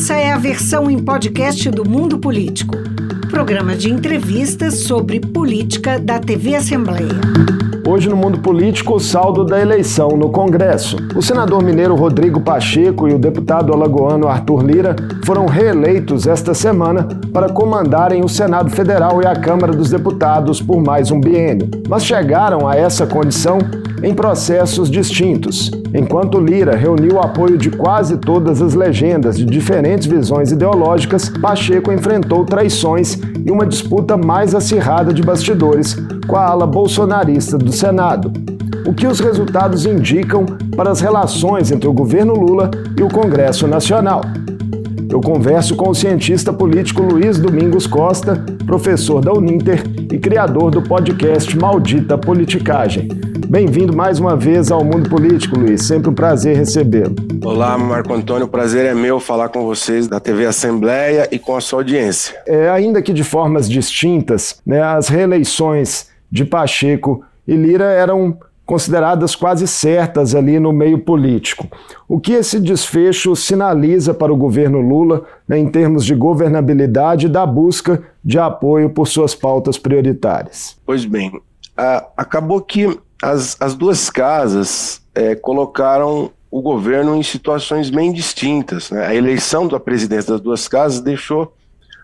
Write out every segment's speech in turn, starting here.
Essa é a versão em podcast do Mundo Político, programa de entrevistas sobre política da TV Assembleia. Hoje no mundo político, o saldo da eleição no Congresso. O senador mineiro Rodrigo Pacheco e o deputado alagoano Arthur Lira foram reeleitos esta semana para comandarem o Senado Federal e a Câmara dos Deputados por mais um biênio. Mas chegaram a essa condição em processos distintos. Enquanto Lira reuniu o apoio de quase todas as legendas de diferentes visões ideológicas, Pacheco enfrentou traições e uma disputa mais acirrada de bastidores com a ala bolsonarista do Senado. O que os resultados indicam para as relações entre o governo Lula e o Congresso Nacional? Eu converso com o cientista político Luiz Domingos Costa, professor da Uninter e criador do podcast Maldita Politicagem. Bem-vindo mais uma vez ao Mundo Político, Luiz. Sempre um prazer recebê-lo. Olá, Marco Antônio. O prazer é meu falar com vocês da TV Assembleia e com a sua audiência. É, ainda que de formas distintas, né, as reeleições de Pacheco e Lira eram consideradas quase certas ali no meio político. O que esse desfecho sinaliza para o governo Lula né, em termos de governabilidade e da busca de apoio por suas pautas prioritárias? Pois bem, a, acabou que as, as duas casas é, colocaram o governo em situações bem distintas. Né? A eleição da presidência das duas casas deixou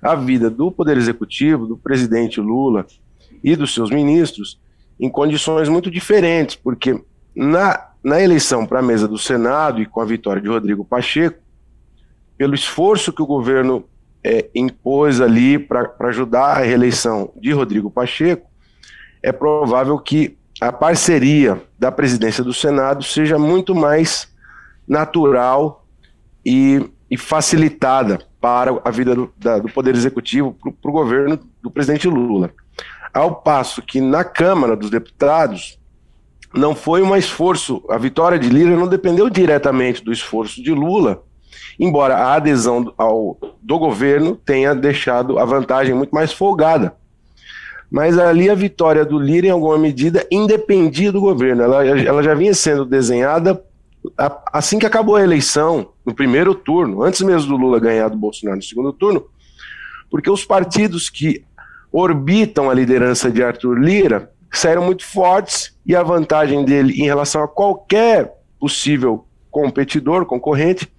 a vida do Poder Executivo, do presidente Lula e dos seus ministros em condições muito diferentes, porque na, na eleição para a mesa do Senado e com a vitória de Rodrigo Pacheco, pelo esforço que o governo é, impôs ali para ajudar a reeleição de Rodrigo Pacheco, é provável que a parceria da presidência do Senado seja muito mais natural e, e facilitada para a vida do, da, do Poder Executivo, para o governo do presidente Lula. Ao passo que na Câmara dos Deputados não foi um esforço, a vitória de Lira não dependeu diretamente do esforço de Lula, embora a adesão ao, do governo tenha deixado a vantagem muito mais folgada. Mas ali a vitória do Lira, em alguma medida, independia do governo. Ela, ela já vinha sendo desenhada assim que acabou a eleição, no primeiro turno, antes mesmo do Lula ganhar do Bolsonaro no segundo turno, porque os partidos que orbitam a liderança de Arthur Lira saíram muito fortes e a vantagem dele em relação a qualquer possível competidor, concorrente,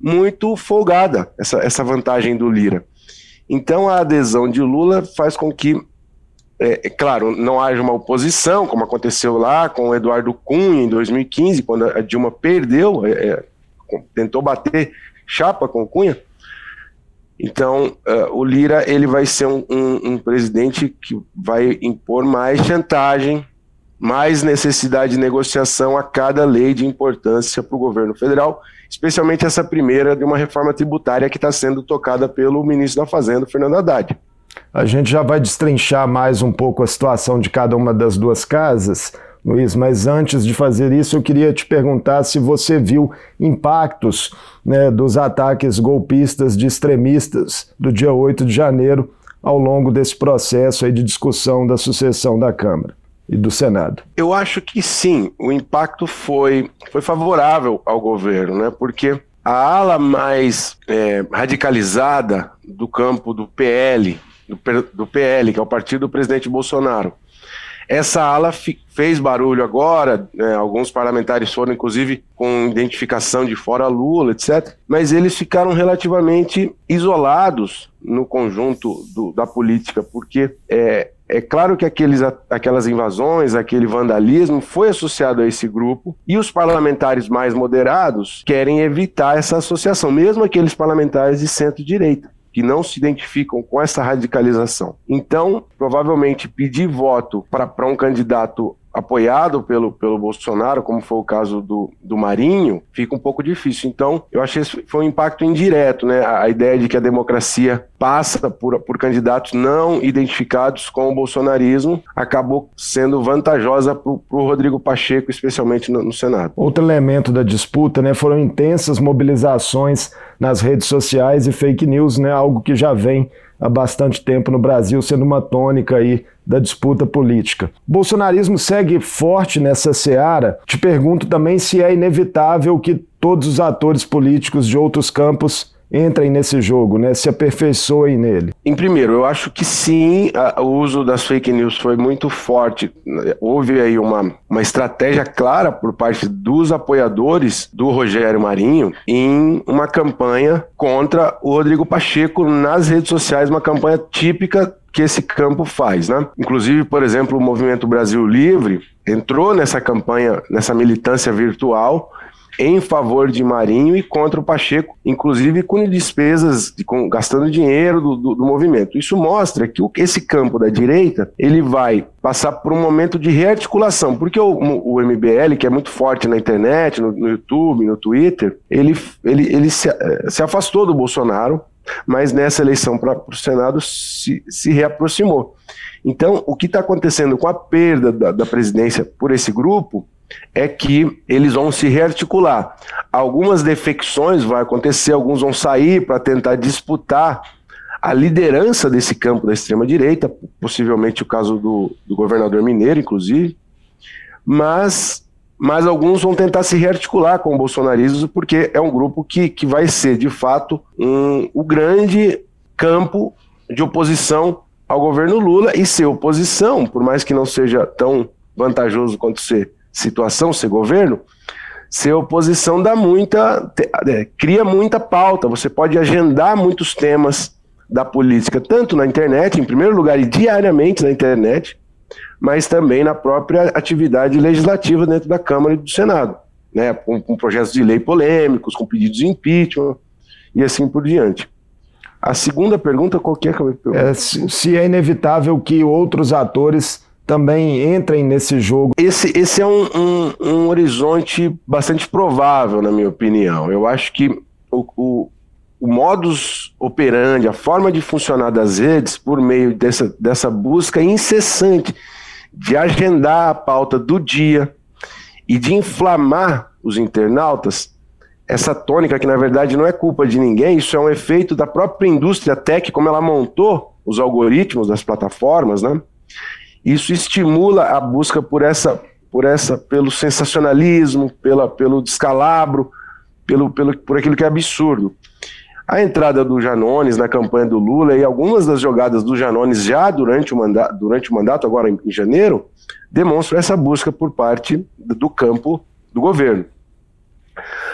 muito folgada, essa, essa vantagem do Lira. Então a adesão de Lula faz com que, é, é claro, não haja uma oposição, como aconteceu lá com o Eduardo Cunha em 2015, quando a Dilma perdeu, é, é tentou bater chapa com o Cunha, então, uh, o Lira ele vai ser um, um, um, presidente que vai impor mais chantagem, mais necessidade de negociação a cada lei de importância para o governo federal, especialmente essa primeira de uma reforma tributária que está sendo tocada pelo ministro da Fazenda, Fernando Haddad. A gente já vai destrinchar mais um pouco a situação de cada uma das duas casas. Luiz, mas antes de fazer isso, eu queria te perguntar se você viu impactos né, dos ataques golpistas de extremistas do dia 8 de janeiro ao longo desse processo de discussão da sucessão da Câmara e do Senado. Eu acho que sim, o impacto foi, foi favorável ao governo, né, porque a ala mais é, radicalizada do campo do PL, do, PL, que é o partido do presidente Bolsonaro, essa ala fez barulho agora, né, alguns parlamentares foram, inclusive, com identificação de fora Lula, etc. Mas eles ficaram relativamente isolados no conjunto do, da política, porque é, é claro que aqueles, aquelas invasões, aquele vandalismo foi associado a esse grupo e os parlamentares mais moderados querem evitar essa associação, mesmo aqueles parlamentares de centro-direita que não se identificam com essa radicalização. Então, provavelmente pedir voto para um candidato apoiado pelo, pelo Bolsonaro, como foi o caso do, do Marinho, fica um pouco difícil. Então, eu achei que foi um impacto indireto, né? A, a ideia de que a democracia passa por, por candidatos não identificados com o bolsonarismo acabou sendo vantajosa para o Rodrigo Pacheco, especialmente no, no Senado. Outro elemento da disputa né, foram intensas mobilizações nas redes sociais e fake news, né, algo que já vem há bastante tempo no Brasil, sendo uma tônica aí da disputa política. O bolsonarismo segue forte nessa seara. Te pergunto também se é inevitável que todos os atores políticos de outros campos entrem nesse jogo, né? se aperfeiçoem nele? Em primeiro, eu acho que sim, a, o uso das fake news foi muito forte. Houve aí uma, uma estratégia clara por parte dos apoiadores do Rogério Marinho em uma campanha contra o Rodrigo Pacheco nas redes sociais, uma campanha típica que esse campo faz, né? Inclusive, por exemplo, o Movimento Brasil Livre entrou nessa campanha, nessa militância virtual em favor de Marinho e contra o Pacheco, inclusive com despesas, com, gastando dinheiro do, do, do, movimento. Isso mostra que o, esse campo da direita ele vai passar por um momento de rearticulação, porque o, o MBL, que é muito forte na internet, no, no YouTube, no Twitter, ele, ele, ele se, eh, se afastou do Bolsonaro, mas nessa eleição para o Senado se, se reaproximou. Então, o que está acontecendo com a perda da, da presidência por esse grupo é que eles vão se rearticular. Algumas defecções vão acontecer, alguns vão sair para tentar disputar a liderança desse campo da extrema-direita, possivelmente o caso do, do governador Mineiro, inclusive, mas, mas alguns vão tentar se rearticular com o bolsonarismo, porque é um grupo que, que vai ser, de fato, um, o grande campo de oposição ao governo Lula e ser oposição, por mais que não seja tão vantajoso quanto ser situação, ser governo, ser oposição dá muita, é, cria muita pauta. Você pode agendar muitos temas da política, tanto na internet, em primeiro lugar, e diariamente na internet, mas também na própria atividade legislativa dentro da Câmara e do Senado, né, com, com projetos de lei polêmicos, com pedidos de impeachment e assim por diante. A segunda pergunta, qual que é é, se é inevitável que outros atores também entrem nesse jogo? Esse, esse é um, um, um horizonte bastante provável, na minha opinião. Eu acho que o, o, o modus operandi, a forma de funcionar das redes, por meio dessa, dessa busca incessante de agendar a pauta do dia e de inflamar os internautas, essa tônica que na verdade não é culpa de ninguém, isso é um efeito da própria indústria tech, como ela montou os algoritmos das plataformas, né? Isso estimula a busca por essa, por essa, pelo sensacionalismo, pela, pelo descalabro, pelo, pelo, por aquilo que é absurdo. A entrada do Janones na campanha do Lula e algumas das jogadas do Janones já durante o, mandato, durante o mandato, agora em, em janeiro, demonstram essa busca por parte do campo do governo.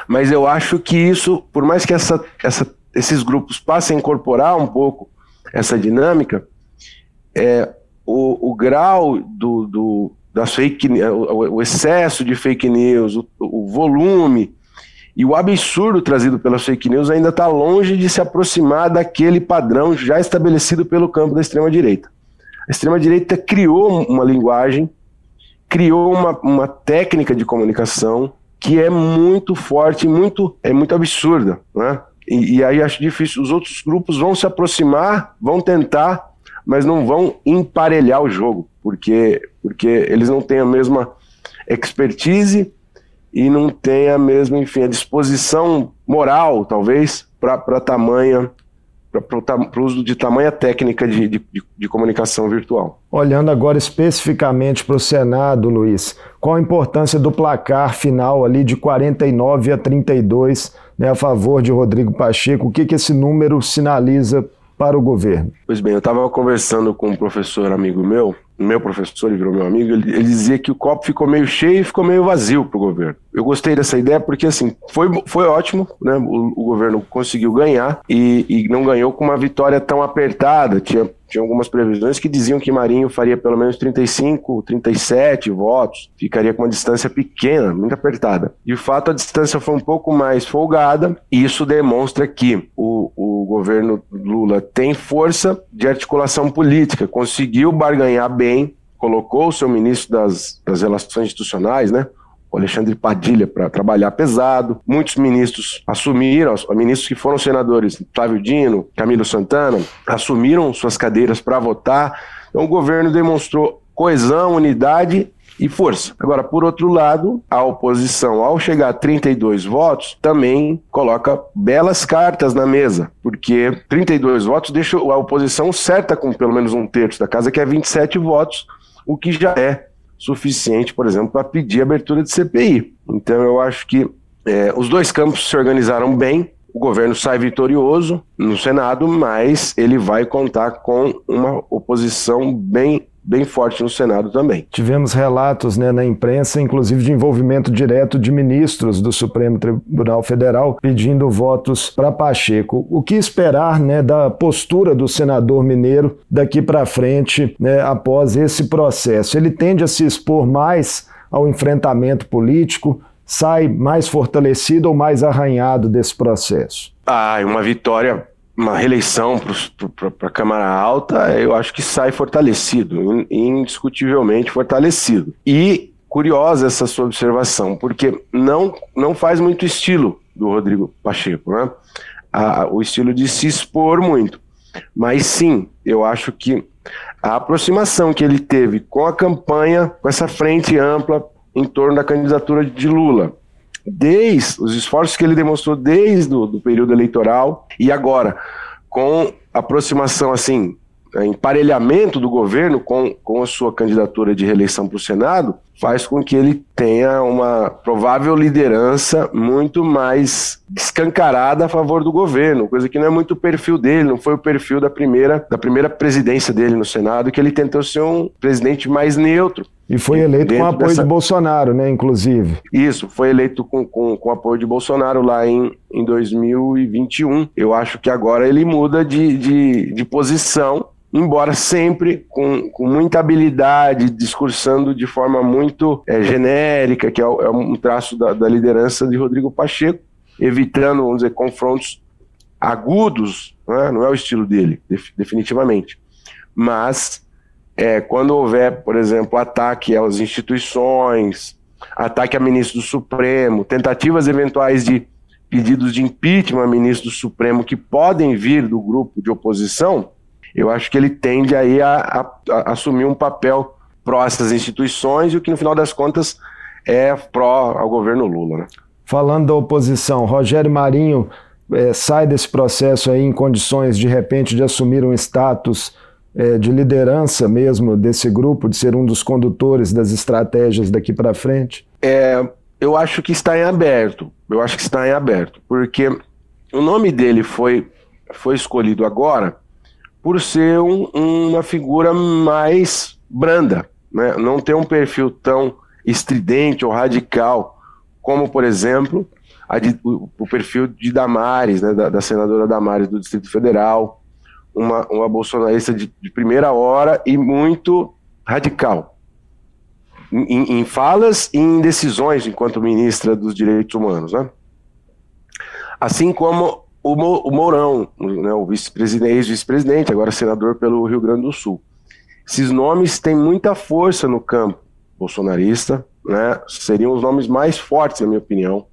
Mas eu acho que isso, por mais que essa, essa, esses grupos passem a incorporar um pouco essa dinâmica, é, o, o grau do, do, das fake, o, o excesso de fake news, o, o volume e o absurdo trazido pelas fake news ainda está longe de se aproximar daquele padrão já estabelecido pelo campo da extrema-direita. A extrema-direita criou uma linguagem, criou uma, uma técnica de comunicação que é muito forte, muito, é muito absurda. Né? E, e aí acho difícil. Os outros grupos vão se aproximar, vão tentar mas não vão emparelhar o jogo, porque, porque eles não têm a mesma expertise e não têm a mesma, enfim, a disposição moral, talvez, para tamanha para o uso de tamanha técnica de, de, de, comunicação virtual. Olhando agora especificamente para o Senado, Luiz, qual a importância do placar final ali de 49 a 32 né, a favor de Rodrigo Pacheco? O que, que esse número sinaliza para o governo? Pois bem, eu estava conversando com um professor amigo meu, meu professor, ele virou meu amigo, ele, ele dizia que o copo ficou meio cheio e ficou meio vazio para o governo. Eu gostei dessa ideia porque, assim, foi, foi ótimo, né? O, o governo conseguiu ganhar e, e não ganhou com uma vitória tão apertada. Tinha tinha algumas previsões que diziam que Marinho faria pelo menos 35, 37 votos, ficaria com uma distância pequena, muito apertada. E o fato, a distância foi um pouco mais folgada, e isso demonstra que o, o governo Lula tem força de articulação política, conseguiu barganhar bem, colocou o seu ministro das, das Relações Institucionais, né? Alexandre Padilha para trabalhar pesado. Muitos ministros assumiram, ministros que foram senadores, Flávio Dino, Camilo Santana, assumiram suas cadeiras para votar. Então o governo demonstrou coesão, unidade e força. Agora, por outro lado, a oposição, ao chegar a 32 votos, também coloca belas cartas na mesa, porque 32 votos deixa a oposição certa com pelo menos um terço da casa, que é 27 votos, o que já é suficiente, por exemplo, para pedir abertura de CPI. Então eu acho que é, os dois campos se organizaram bem. o governo sai vitorioso no Senado, mas ele vai contar com uma oposição bem bem forte no Senado também. Tivemos relatos né, na imprensa, inclusive de envolvimento direto de ministros do Supremo Tribunal Federal pedindo votos para Pacheco. O que esperar né, da postura do senador mineiro daqui para frente, né, após esse processo? Ele tende a se expor mais ao enfrentamento político? Sai mais fortalecido ou mais arranhado desse processo? Ah, uma vitória uma reeleição para a Câmara Alta, eu acho que sai fortalecido, indiscutivelmente fortalecido. E curiosa essa sua observação, porque não, não faz muito estilo do Rodrigo Pacheco, né? O estilo de se expor muito. Mas sim, eu acho que a aproximação que ele teve com a campanha, com essa frente ampla em torno da candidatura de Lula, desde os esforços que ele demonstrou desde o do período eleitoral e agora com aproximação assim emparelhamento do governo com, com a sua candidatura de reeleição para o Senado faz com que ele tenha uma provável liderança muito mais escancarada a favor do governo, coisa que não é muito o perfil dele, não foi o perfil da primeira, da primeira presidência dele no Senado, que ele tentou ser um presidente mais neutro. E foi eleito com apoio dessa... de Bolsonaro, né, inclusive. Isso, foi eleito com, com, com apoio de Bolsonaro lá em, em 2021. Eu acho que agora ele muda de, de, de posição embora sempre com, com muita habilidade, discursando de forma muito é, genérica, que é, é um traço da, da, liderança de Rodrigo Pacheco, evitando, vamos dizer, confrontos agudos, né? não é o estilo dele, definitivamente. Mas é, quando houver, por exemplo, ataque às instituições, ataque a ministro do Supremo, tentativas eventuais de pedidos de impeachment a ministro do Supremo que podem vir do grupo de oposição, eu acho que ele tende aí a, a, a assumir um papel pró essas instituições e o que no final das contas é pró ao governo Lula. Né? Falando da oposição, Rogério Marinho é, sai desse processo aí em condições de repente de assumir um status é, de liderança mesmo desse grupo, de ser um dos condutores das estratégias daqui para frente? É, eu acho que está em aberto. Eu acho que está em aberto, porque o nome dele foi, foi escolhido agora por ser um, uma figura mais branda, né? não ter um perfil tão estridente ou radical, como, por exemplo, de, o, o, perfil de Damares, né? da, da, senadora Damares do Distrito Federal, uma, uma bolsonarista de, de primeira hora e muito radical. Em, em, falas e em decisões enquanto ministra dos Direitos Humanos, né? Assim como o, Mourão, né, o vice-presidente, ex-vice-presidente, agora senador pelo Rio Grande do Sul. Esses nomes têm muita força no campo bolsonarista, né, seriam os nomes mais fortes, na minha opinião,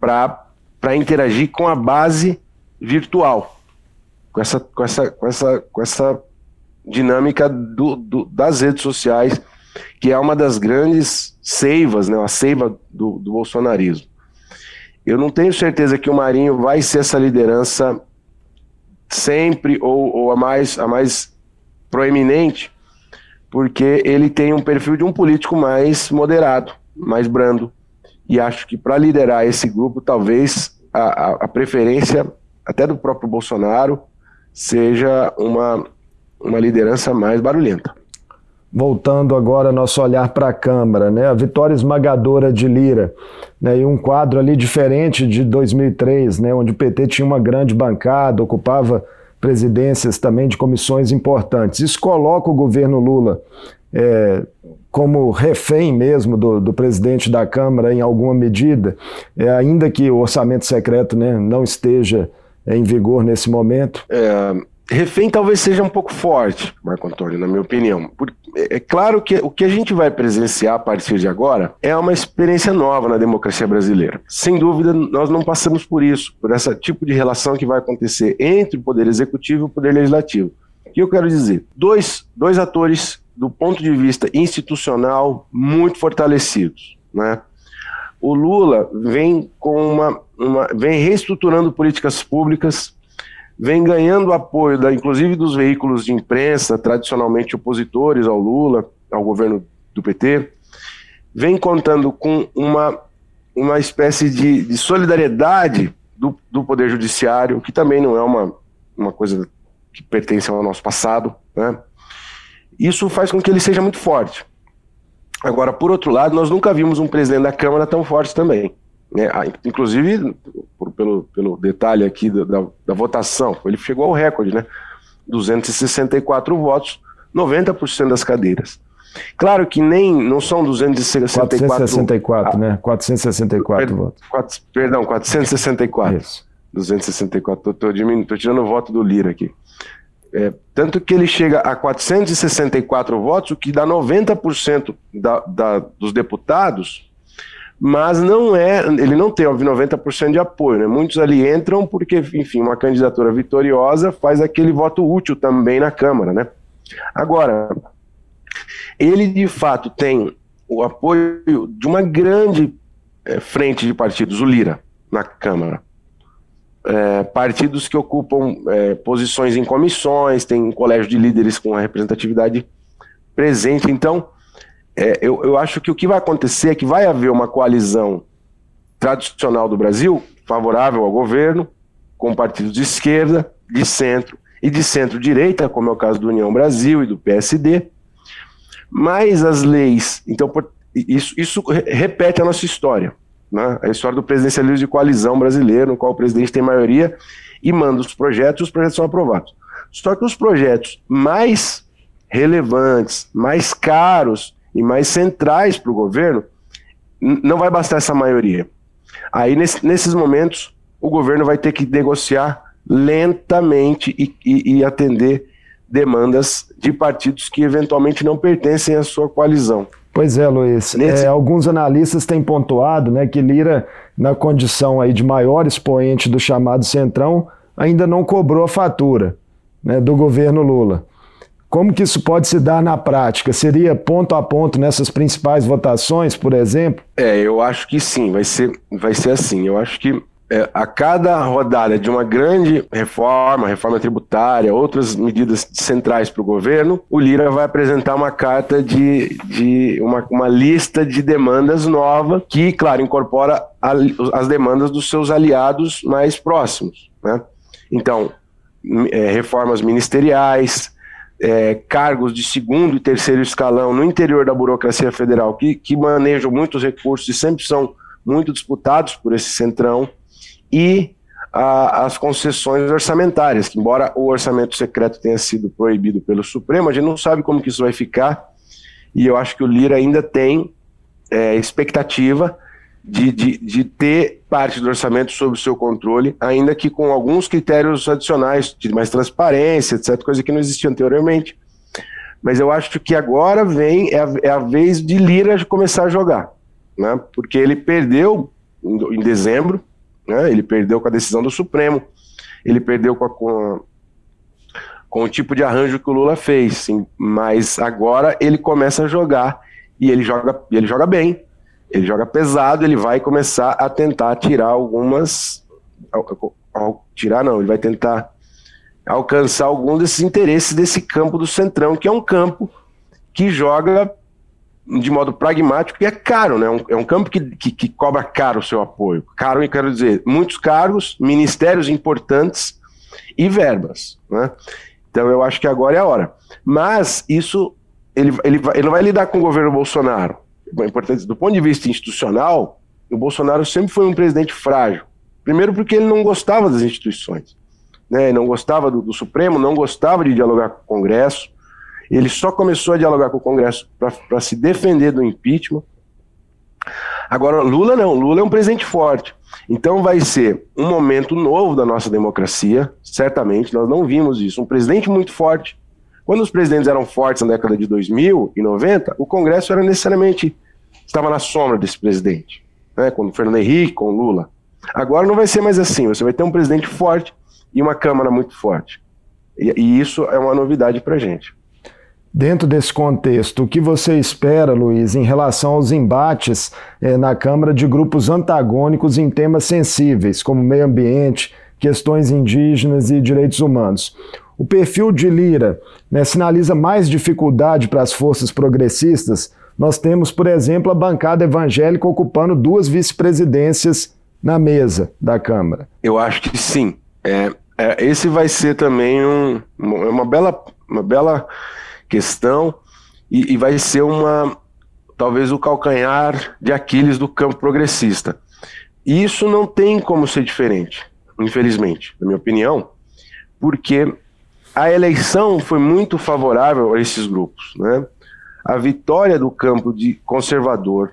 para interagir com a base virtual, com essa, com essa, com essa, com essa dinâmica do, do, das redes sociais, que é uma das grandes seivas, né, a seiva do, do bolsonarismo. Eu não tenho certeza que o Marinho vai ser essa liderança sempre ou, ou a, mais, a mais proeminente, porque ele tem um perfil de um político mais moderado, mais brando. E acho que para liderar esse grupo, talvez a, a, a, preferência até do próprio Bolsonaro seja uma, uma liderança mais barulhenta voltando agora nosso olhar para a Câmara, né? a vitória esmagadora de Lira, né? e um quadro ali diferente de 2003, né? onde o PT tinha uma grande bancada, ocupava presidências também de comissões importantes. Isso coloca o governo Lula é, como refém mesmo do, do, presidente da Câmara em alguma medida, é, ainda que o orçamento secreto né, não esteja em vigor nesse momento? É, refém talvez seja um pouco forte, Marco Antônio, na minha opinião. É, é claro que o que a gente vai presenciar a partir de agora é uma experiência nova na democracia brasileira. Sem dúvida, nós não passamos por isso, por esse tipo de relação que vai acontecer entre o poder executivo e o poder legislativo. O que eu quero dizer? Dois, dois atores, do ponto de vista institucional, muito fortalecidos. Né? O Lula vem com uma, uma vem reestruturando políticas públicas vem ganhando apoio, da, inclusive dos veículos de imprensa, tradicionalmente opositores ao Lula, ao governo do PT, vem contando com uma, uma espécie de, de solidariedade do, do Poder Judiciário, que também não é uma, uma coisa que pertence ao nosso passado. Né? Isso faz com que ele seja muito forte. Agora, por outro lado, nós nunca vimos um presidente da Câmara tão forte também. Né? Ah, inclusive, por, pelo, pelo detalhe aqui da, da, da, votação, ele chegou ao recorde, né? 264 votos, 90% das cadeiras. Claro que nem, não são 264... 464, ah, né? 464 per, votos. 4, perdão, 464. Isso. 264, estou tirando o voto do Lira aqui. É, tanto que ele chega a 464 votos, o que dá 90% da, da, dos deputados, mas não é, ele não tem, óbvio, 90% de apoio. Né? Muitos ali entram porque, enfim, uma candidatura vitoriosa faz aquele voto útil também na Câmara. Né? Agora, ele de fato tem o apoio de uma grande é, frente de partidos, o Lira, na Câmara é, partidos que ocupam é, posições em comissões, tem um colégio de líderes com representatividade presente. Então, é, eu, eu acho que o que vai acontecer é que vai haver uma coalizão tradicional do Brasil, favorável ao governo, com partidos de esquerda, de centro e de centro-direita, como é o caso do União Brasil e do PSD. Mas as leis, então, isso, isso repete a nossa história né? a história do presidencialismo de coalizão brasileiro, no qual o presidente tem maioria e manda os projetos e os projetos são aprovados. Só que os projetos mais relevantes, mais caros e mais centrais para o governo, não vai bastar essa maioria. Aí, nesse, nesses momentos, o governo vai ter que negociar lentamente e, e, e atender demandas de partidos que eventualmente não pertencem à sua coalizão. Pois é, Luiz. Nesse... É, alguns analistas têm pontuado né, que Lira, na condição aí de maior expoente do chamado Centrão, ainda não cobrou a fatura né, do governo Lula. Como que isso pode se dar na prática? Seria ponto a ponto nessas principais votações, por exemplo? É, eu acho que sim, vai ser, vai ser assim. Eu acho que é, a cada rodada de uma grande reforma, reforma tributária, outras medidas centrais para o governo, o Lira vai apresentar uma carta de, de uma, uma lista de demandas nova que, claro, incorpora a, as demandas dos seus aliados mais próximos. Né? Então, é, reformas ministeriais, é, cargos de segundo e terceiro escalão no interior da burocracia federal que, que manejam muitos recursos e sempre são muito disputados por esse centrão e a, as concessões orçamentárias, que embora o orçamento secreto tenha sido proibido pelo Supremo, a gente não sabe como que isso vai ficar, e eu acho que o Lira ainda tem é, expectativa de, de, de, ter parte do orçamento sob seu controle, ainda que com alguns critérios adicionais, de mais transparência, etc., coisa que não existia anteriormente. Mas eu acho que agora vem, é a, é a vez de Lira começar a jogar, né? porque ele perdeu em, em dezembro, né? Ele perdeu com a decisão do Supremo, ele perdeu com, a, com, com o tipo de arranjo que o Lula fez, sim, mas agora ele começa a jogar e ele joga, ele joga bem, ele joga pesado, ele vai começar a tentar tirar algumas. Tirar não, ele vai tentar alcançar algum desses interesses desse campo do Centrão, que é um campo que joga de modo pragmático e é caro, né? É um campo que, que, que, cobra caro o seu apoio. Caro, eu quero dizer, muitos cargos, ministérios importantes e verbas, né? Então eu acho que agora é a hora. Mas isso, ele, ele, ele não vai lidar com o governo Bolsonaro. Importante, do ponto de vista institucional, o Bolsonaro sempre foi um presidente frágil. Primeiro porque ele não gostava das instituições, né? Não gostava do, do Supremo, não gostava de dialogar com o Congresso, ele só começou a dialogar com o Congresso para se defender do impeachment. Agora, Lula não, Lula é um presidente forte. Então vai ser um momento novo da nossa democracia, certamente, nós não vimos isso. Um presidente muito forte. Quando os presidentes eram fortes na década de 2000 e 90, o Congresso era necessariamente, estava na sombra desse presidente, né, com o Fernando Henrique, com o Lula. Agora não vai ser mais assim, você vai ter um presidente forte e uma Câmara muito forte. E, e isso é uma novidade para a gente. Dentro desse contexto, o que você espera, Luiz, em relação aos embates eh, na Câmara de grupos antagônicos em temas sensíveis, como meio ambiente, questões indígenas e direitos humanos? O perfil de Lira né, sinaliza mais dificuldade para as forças progressistas. Nós temos, por exemplo, a bancada evangélica ocupando duas vice-presidências na mesa da Câmara? Eu acho que sim. É, é, esse vai ser também um, uma, bela, uma bela questão e, e vai ser uma talvez o calcanhar de Aquiles do campo progressista. E isso não tem como ser diferente, infelizmente, na minha opinião, porque a eleição foi muito favorável a esses grupos. Né? A vitória do campo de conservador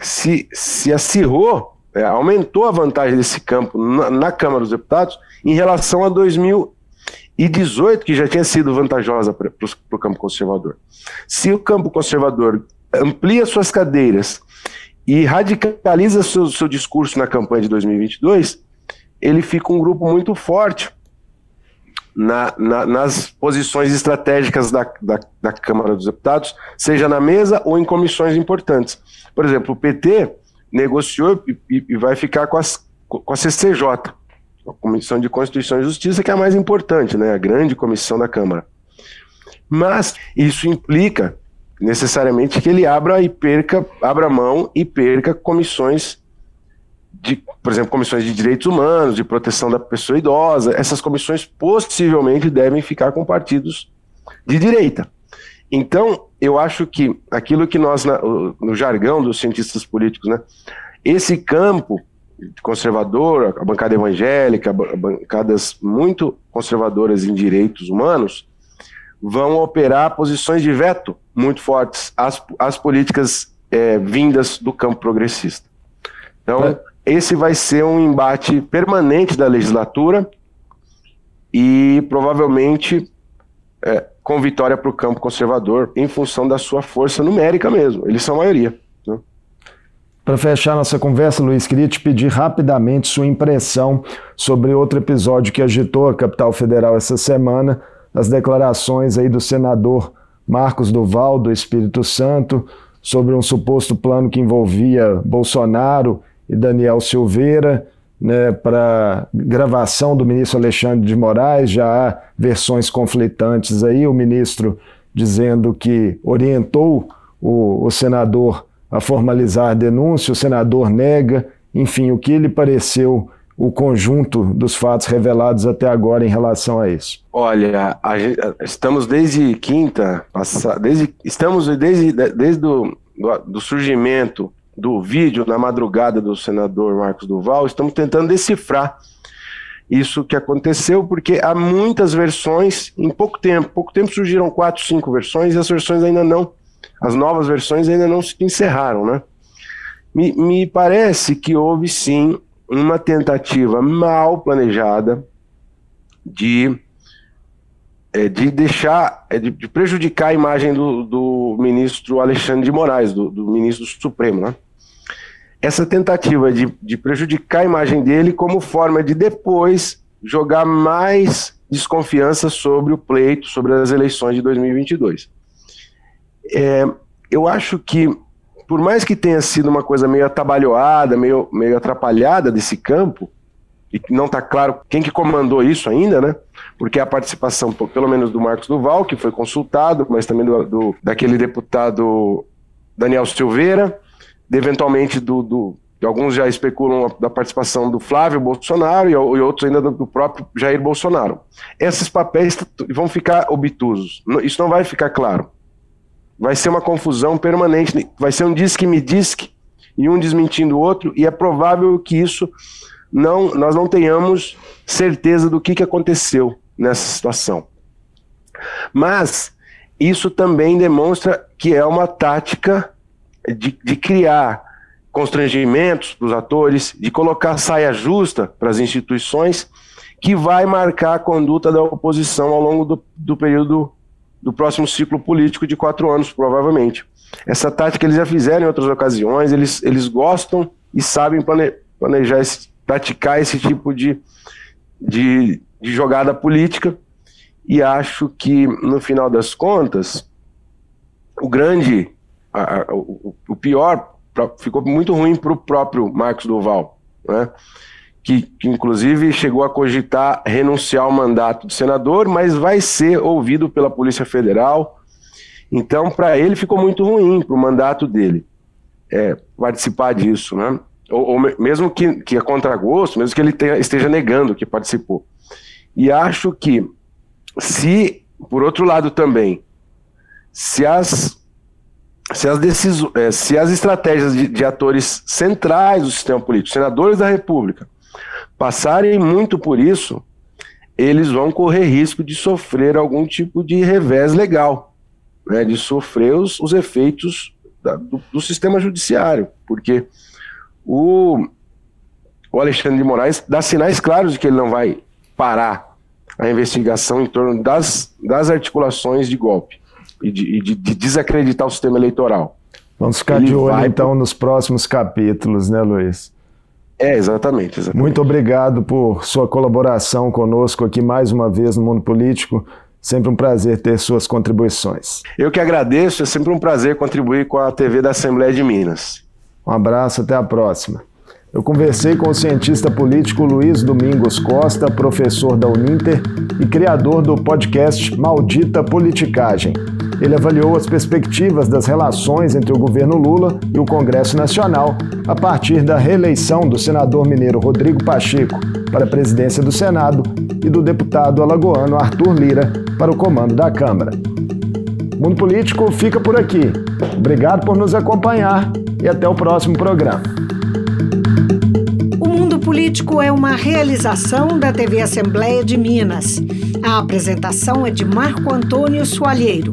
se, se acirrou, é, aumentou a vantagem desse campo na, na Câmara dos Deputados em relação a 2018, que já tinha sido vantajosa para o campo conservador. Se o campo conservador amplia suas cadeiras e radicaliza seu, seu discurso na campanha de 2022, ele fica um grupo muito forte na, na, nas posições estratégicas da, da, da, Câmara dos Deputados, seja na mesa ou em comissões importantes. Por exemplo, o PT negociou e, e vai ficar com, as, com a CCJ, a Comissão de Constituição e Justiça, que é a mais importante, né, a grande comissão da Câmara. Mas isso implica necessariamente que ele abra e perca, abra mão e perca comissões de, por exemplo, comissões de direitos humanos, de proteção da pessoa idosa, essas comissões possivelmente devem ficar com partidos de direita. Então, eu acho que aquilo que nós, no jargão dos cientistas políticos, né, esse campo conservador, a bancada evangélica, bancadas muito conservadoras em direitos humanos, vão operar posições de veto muito fortes às, às políticas é, vindas do campo progressista. Então, é esse vai ser um embate permanente da legislatura e provavelmente é, com vitória para o campo conservador, em função da sua força numérica mesmo. Eles são a maioria. Né? Para fechar nossa conversa, Luiz, queria te pedir rapidamente sua impressão sobre outro episódio que agitou a capital federal essa semana, as declarações aí do senador Marcos Duval, do Espírito Santo, sobre um suposto plano que envolvia Bolsonaro e Daniel Silveira, né, para gravação do ministro Alexandre de Moraes. Já há versões conflitantes aí, o ministro dizendo que orientou o, o senador a formalizar a denúncia, o senador nega, enfim, o que lhe pareceu o conjunto dos fatos revelados até agora em relação a isso? Olha, a, estamos desde quinta, desde, estamos desde, desde o do, do surgimento do vídeo na madrugada do senador Marcos Duval, estamos tentando decifrar isso que aconteceu, porque há muitas versões em pouco tempo. Pouco tempo surgiram quatro, cinco versões e as versões ainda não, as novas versões ainda não se encerraram, né? Me, me parece que houve sim uma tentativa mal planejada de, é, de deixar, é, de, de, prejudicar a imagem do, do ministro Alexandre de Moraes, do, do ministro do Supremo, né? Essa tentativa de, de prejudicar a imagem dele como forma de depois jogar mais desconfiança sobre o pleito, sobre as eleições de 2022. É, eu acho que, por mais que tenha sido uma coisa meio atabalhoada, meio, meio atrapalhada desse campo, e não está claro quem que comandou isso ainda, né? Porque a participação, pelo menos do Marcos Duval, que foi consultado, mas também do, do daquele deputado Daniel Silveira, eventualmente do, do alguns já especulam da participação do Flávio Bolsonaro e, e outros ainda do, do, próprio Jair Bolsonaro. Esses papéis vão ficar obtusos. Isso não vai ficar claro. Vai ser uma confusão permanente. Vai ser um disque-me disque e um desmentindo o outro, e é provável que isso não nós não tenhamos certeza do que, que aconteceu nessa situação. Mas isso também demonstra que é uma tática de, de criar constrangimentos para os atores, de colocar saia justa para as instituições, que vai marcar a conduta da oposição ao longo do, do período do próximo ciclo político de quatro anos, provavelmente. Essa tática eles já fizeram em outras ocasiões, eles, eles gostam e sabem plane, planejar, esse, praticar esse tipo de, de, de jogada política, e acho que, no final das contas, o grande a, a, o, o, pior pra, ficou muito ruim para o próprio Marcos Duval, né? Que, que, inclusive chegou a cogitar renunciar ao mandato de senador, mas vai ser ouvido pela Polícia Federal. Então, para ele ficou muito ruim, para o mandato dele, é, participar disso. Né? ou, ou mesmo que, que a contragosto, mesmo que ele tenha, esteja negando que participou. E acho que se, por outro lado também, se as se as, decisões, é, se as estratégias de, de, atores centrais do sistema político, senadores da República, passarem muito por isso, eles vão correr risco de sofrer algum tipo de revés legal, né, de sofrer os, os efeitos da, do, do, sistema judiciário, porque o, o Alexandre de Moraes dá sinais claros de que ele não vai parar a investigação em torno das, das articulações de golpe e de, de, de desacreditar o sistema eleitoral. Vamos ficar Ele de olho então nos próximos capítulos, né, Luiz? É, exatamente, exatamente. Muito obrigado por sua colaboração conosco aqui mais uma vez no Mundo Político. Sempre um prazer ter suas contribuições. Eu que agradeço, é sempre um prazer contribuir com a TV da Assembleia de Minas. Um abraço, até a próxima. Eu conversei com o cientista político Luiz Domingos Costa, professor da Uninter e criador do podcast Maldita Politicagem. Ele avaliou as perspectivas das relações entre o governo Lula e o Congresso Nacional a partir da reeleição do senador mineiro Rodrigo Pacheco para a presidência do Senado e do deputado alagoano Arthur Lira para o comando da Câmara. O Mundo Político fica por aqui. Obrigado por nos acompanhar e até o próximo programa. O Mundo Político é uma realização da TV Assembleia de Minas. A apresentação é de Marco Antônio Soalheiro.